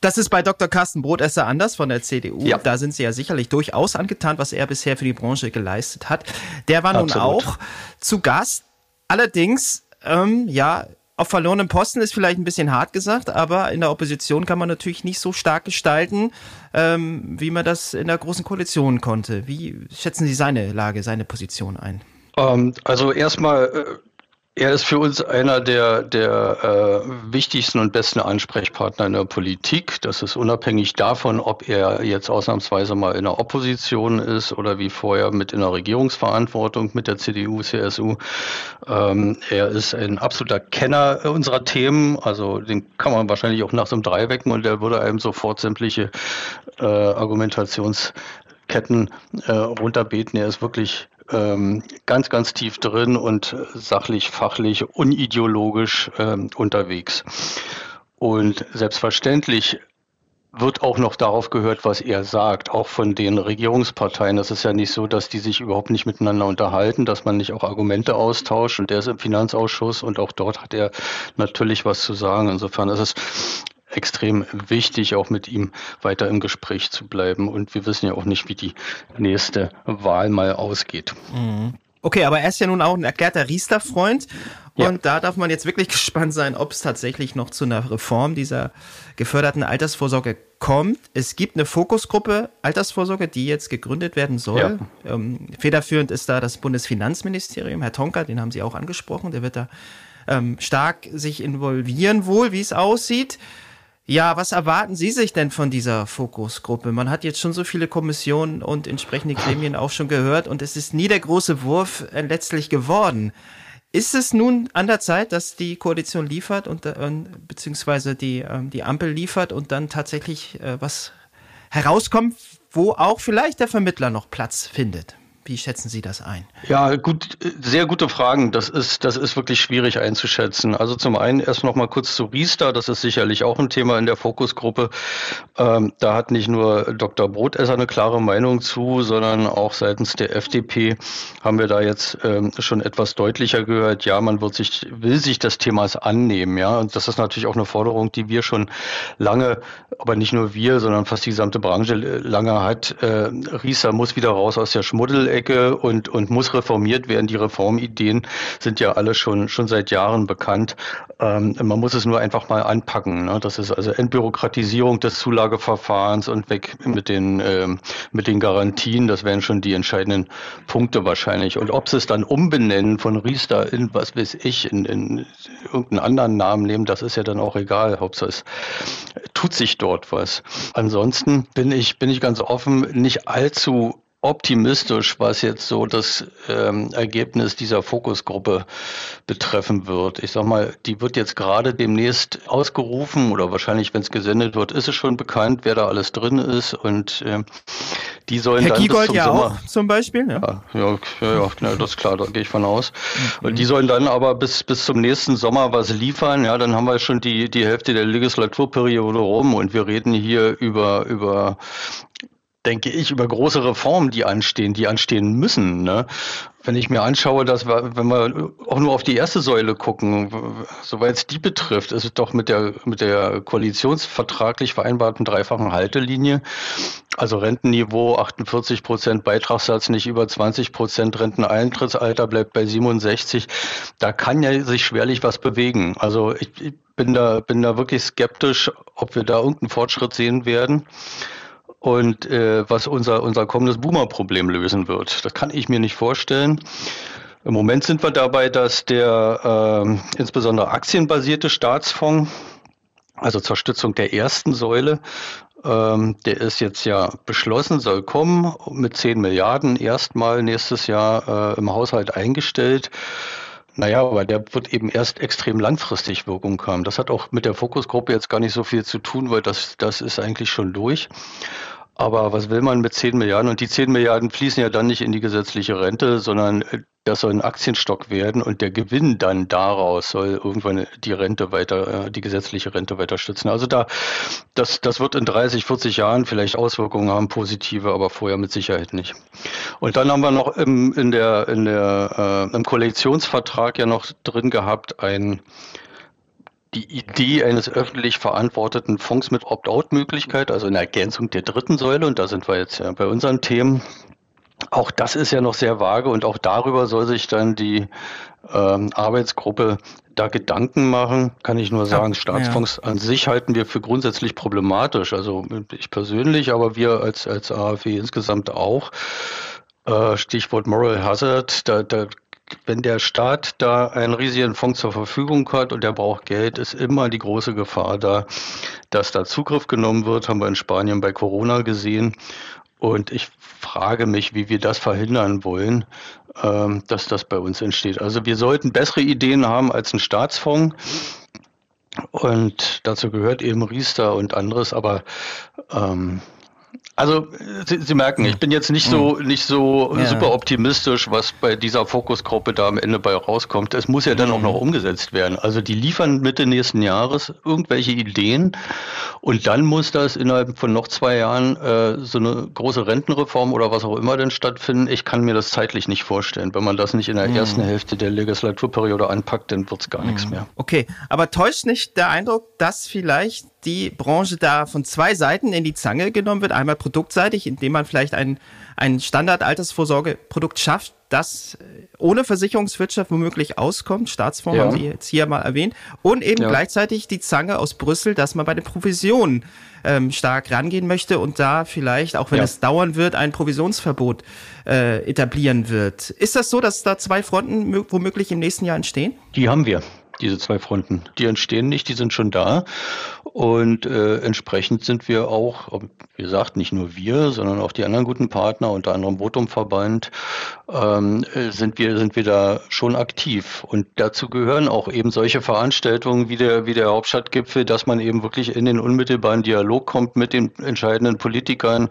das ist bei Dr. Carsten Brotesser anders von der CDU. Ja. Da sind Sie ja sicherlich durchaus angetan, was er bisher für die Branche geleistet hat. Der war Absolut. nun auch zu Gast. Allerdings, ähm, ja, auf verlorenem Posten ist vielleicht ein bisschen hart gesagt, aber in der Opposition kann man natürlich nicht so stark gestalten, ähm, wie man das in der Großen Koalition konnte. Wie schätzen Sie seine Lage, seine Position ein? Ähm, also erstmal äh, er ist für uns einer der, der äh, wichtigsten und besten Ansprechpartner in der Politik. Das ist unabhängig davon, ob er jetzt ausnahmsweise mal in der Opposition ist oder wie vorher mit in der Regierungsverantwortung mit der CDU, CSU. Ähm, er ist ein absoluter Kenner unserer Themen. Also den kann man wahrscheinlich auch nach so einem der würde einem sofort sämtliche äh, Argumentationsketten äh, runterbeten. Er ist wirklich ähm, ganz, ganz tief drin und sachlich, fachlich, unideologisch ähm, unterwegs. Und selbstverständlich wird auch noch darauf gehört, was er sagt, auch von den Regierungsparteien. Das ist ja nicht so, dass die sich überhaupt nicht miteinander unterhalten, dass man nicht auch Argumente austauscht. Und der ist im Finanzausschuss und auch dort hat er natürlich was zu sagen. Insofern ist es extrem wichtig, auch mit ihm weiter im Gespräch zu bleiben. Und wir wissen ja auch nicht, wie die nächste Wahl mal ausgeht. Mhm. Okay, aber er ist ja nun auch ein erklärter Riester-Freund. Und ja. da darf man jetzt wirklich gespannt sein, ob es tatsächlich noch zu einer Reform dieser geförderten Altersvorsorge kommt. Es gibt eine Fokusgruppe Altersvorsorge, die jetzt gegründet werden soll. Ja. Ähm, federführend ist da das Bundesfinanzministerium. Herr Tonka, den haben Sie auch angesprochen, der wird da ähm, stark sich involvieren wohl, wie es aussieht. Ja, was erwarten Sie sich denn von dieser Fokusgruppe? Man hat jetzt schon so viele Kommissionen und entsprechende Gremien auch schon gehört und es ist nie der große Wurf äh, letztlich geworden. Ist es nun an der Zeit, dass die Koalition liefert und äh, beziehungsweise die, äh, die Ampel liefert und dann tatsächlich äh, was herauskommt, wo auch vielleicht der Vermittler noch Platz findet? Wie schätzen Sie das ein? Ja, gut, sehr gute Fragen. Das ist, das ist wirklich schwierig einzuschätzen. Also zum einen erst noch mal kurz zu Riester. Das ist sicherlich auch ein Thema in der Fokusgruppe. Ähm, da hat nicht nur Dr. Brotesser eine klare Meinung zu, sondern auch seitens der FDP haben wir da jetzt ähm, schon etwas deutlicher gehört. Ja, man wird sich, will sich des Themas annehmen. Ja, und das ist natürlich auch eine Forderung, die wir schon lange, aber nicht nur wir, sondern fast die gesamte Branche lange hat. Äh, Riester muss wieder raus aus der Schmuddel Ecke und, und muss reformiert werden. Die Reformideen sind ja alle schon, schon seit Jahren bekannt. Ähm, man muss es nur einfach mal anpacken. Ne? Das ist also Entbürokratisierung des Zulageverfahrens und weg mit den, ähm, mit den Garantien. Das wären schon die entscheidenden Punkte wahrscheinlich. Und ob sie es dann umbenennen von Riester in, was weiß ich, in, in irgendeinen anderen Namen nehmen, das ist ja dann auch egal. Hauptsache es tut sich dort was. Ansonsten bin ich, bin ich ganz offen, nicht allzu optimistisch, was jetzt so das ähm, Ergebnis dieser Fokusgruppe betreffen wird. Ich sag mal, die wird jetzt gerade demnächst ausgerufen oder wahrscheinlich, wenn es gesendet wird, ist es schon bekannt, wer da alles drin ist und äh, die sollen Herr dann Giegold bis zum ja Sommer, auch zum Beispiel. Ja, ja, ja, ja, ja das ist klar, da gehe ich von aus. Mhm. Und die sollen dann aber bis bis zum nächsten Sommer was liefern. Ja, dann haben wir schon die die Hälfte der Legislaturperiode rum und wir reden hier über über denke ich, über große Reformen, die anstehen, die anstehen müssen. Ne? Wenn ich mir anschaue, dass wir, wenn wir auch nur auf die erste Säule gucken, soweit es die betrifft, ist es doch mit der, mit der koalitionsvertraglich vereinbarten dreifachen Haltelinie, also Rentenniveau 48 Prozent, Beitragssatz nicht über 20 Prozent, Renteneintrittsalter bleibt bei 67, da kann ja sich schwerlich was bewegen. Also ich, ich bin da, bin da wirklich skeptisch, ob wir da irgendeinen Fortschritt sehen werden und äh, was unser, unser kommendes Boomer-Problem lösen wird. Das kann ich mir nicht vorstellen. Im Moment sind wir dabei, dass der äh, insbesondere aktienbasierte Staatsfonds, also zur Stützung der ersten Säule, ähm, der ist jetzt ja beschlossen, soll kommen, mit 10 Milliarden erstmal nächstes Jahr äh, im Haushalt eingestellt. Naja, aber der wird eben erst extrem langfristig Wirkung haben. Das hat auch mit der Fokusgruppe jetzt gar nicht so viel zu tun, weil das, das ist eigentlich schon durch. Aber was will man mit 10 Milliarden? Und die 10 Milliarden fließen ja dann nicht in die gesetzliche Rente, sondern äh, das soll ein Aktienstock werden und der Gewinn dann daraus soll irgendwann die Rente weiter, äh, die gesetzliche Rente weiter stützen. Also da, das, das wird in 30, 40 Jahren vielleicht Auswirkungen haben, positive, aber vorher mit Sicherheit nicht. Und dann haben wir noch im, in der, in der, äh, im Koalitionsvertrag ja noch drin gehabt ein, die Idee eines öffentlich verantworteten Fonds mit Opt-out-Möglichkeit, also eine Ergänzung der dritten Säule. Und da sind wir jetzt ja bei unseren Themen. Auch das ist ja noch sehr vage und auch darüber soll sich dann die ähm, Arbeitsgruppe da Gedanken machen. Kann ich nur sagen, ja, Staatsfonds ja. an sich halten wir für grundsätzlich problematisch. Also ich persönlich, aber wir als, als AfW insgesamt auch. Äh, Stichwort Moral Hazard, da, da wenn der Staat da einen riesigen Fonds zur Verfügung hat und der braucht Geld, ist immer die große Gefahr da, dass da Zugriff genommen wird. Haben wir in Spanien bei Corona gesehen. Und ich frage mich, wie wir das verhindern wollen, ähm, dass das bei uns entsteht. Also wir sollten bessere Ideen haben als ein Staatsfonds. Und dazu gehört eben Riester und anderes, aber ähm, also Sie, Sie, merken, ich bin jetzt nicht so mhm. nicht so ja. super optimistisch, was bei dieser Fokusgruppe da am Ende bei rauskommt. Es muss ja dann mhm. auch noch umgesetzt werden. Also die liefern Mitte nächsten Jahres irgendwelche Ideen und dann muss das innerhalb von noch zwei Jahren äh, so eine große Rentenreform oder was auch immer denn stattfinden. Ich kann mir das zeitlich nicht vorstellen. Wenn man das nicht in der mhm. ersten Hälfte der Legislaturperiode anpackt, dann wird es gar nichts mhm. mehr. Okay, aber täuscht nicht der Eindruck, dass vielleicht die Branche da von zwei Seiten in die Zange genommen wird. Einmal produktseitig, indem man vielleicht ein, ein Standard-Altersvorsorgeprodukt schafft, das äh, ohne Versicherungswirtschaft womöglich auskommt. Staatsfonds ja. haben Sie jetzt hier mal erwähnt. Und eben ja. gleichzeitig die Zange aus Brüssel, dass man bei den Provisionen ähm, stark rangehen möchte und da vielleicht, auch wenn ja. es dauern wird, ein Provisionsverbot äh, etablieren wird. Ist das so, dass da zwei Fronten womöglich im nächsten Jahr entstehen? Die haben wir diese zwei Fronten. Die entstehen nicht, die sind schon da. Und äh, entsprechend sind wir auch, wie gesagt, nicht nur wir, sondern auch die anderen guten Partner, unter anderem Votumverband, ähm, sind wir sind wir da schon aktiv. Und dazu gehören auch eben solche Veranstaltungen wie der wie der Hauptstadtgipfel, dass man eben wirklich in den unmittelbaren Dialog kommt mit den entscheidenden Politikern,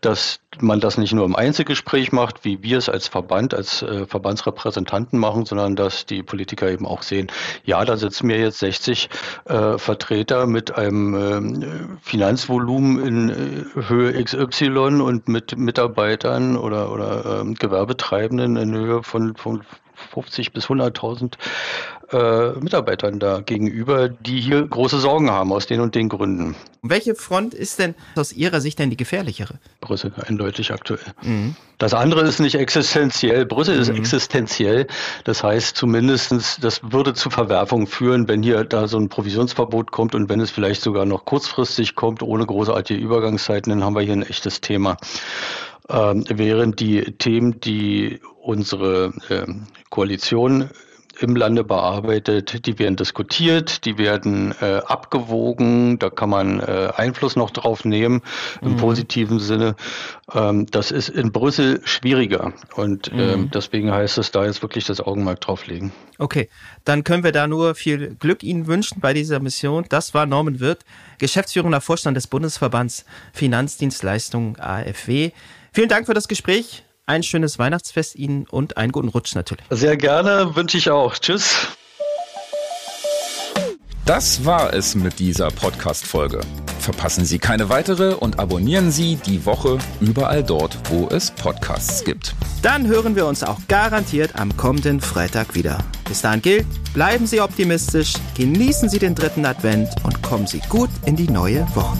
dass man das nicht nur im Einzelgespräch macht, wie wir es als Verband, als äh, Verbandsrepräsentanten machen, sondern dass die Politiker eben auch sehen, ja, da sitzen mir jetzt 60 äh, Vertreter mit einem äh, Finanzvolumen in äh, Höhe XY und mit Mitarbeitern oder, oder ähm, Gewerbetreibenden in Höhe von, von 50 bis 100.000 äh, Mitarbeitern da gegenüber, die hier große Sorgen haben aus den und den Gründen. Welche Front ist denn aus Ihrer Sicht denn die gefährlichere? Brüssel, eindeutig aktuell. Mhm. Das andere ist nicht existenziell. Brüssel mhm. ist existenziell. Das heißt zumindestens, das würde zu Verwerfungen führen, wenn hier da so ein Provisionsverbot kommt und wenn es vielleicht sogar noch kurzfristig kommt, ohne großartige Übergangszeiten, dann haben wir hier ein echtes Thema. Ähm, während die Themen, die unsere äh, Koalition im Lande bearbeitet, die werden diskutiert, die werden äh, abgewogen, da kann man äh, Einfluss noch drauf nehmen im mhm. positiven Sinne. Ähm, das ist in Brüssel schwieriger und ähm, mhm. ähm, deswegen heißt es da jetzt wirklich das Augenmerk drauf legen. Okay, dann können wir da nur viel Glück Ihnen wünschen bei dieser Mission. Das war Norman Wirth, geschäftsführender Vorstand des Bundesverbands Finanzdienstleistungen AFW. Vielen Dank für das Gespräch. Ein schönes Weihnachtsfest Ihnen und einen guten Rutsch natürlich. Sehr gerne, wünsche ich auch. Tschüss. Das war es mit dieser Podcast-Folge. Verpassen Sie keine weitere und abonnieren Sie die Woche überall dort, wo es Podcasts gibt. Dann hören wir uns auch garantiert am kommenden Freitag wieder. Bis dahin gilt, bleiben Sie optimistisch, genießen Sie den dritten Advent und kommen Sie gut in die neue Woche.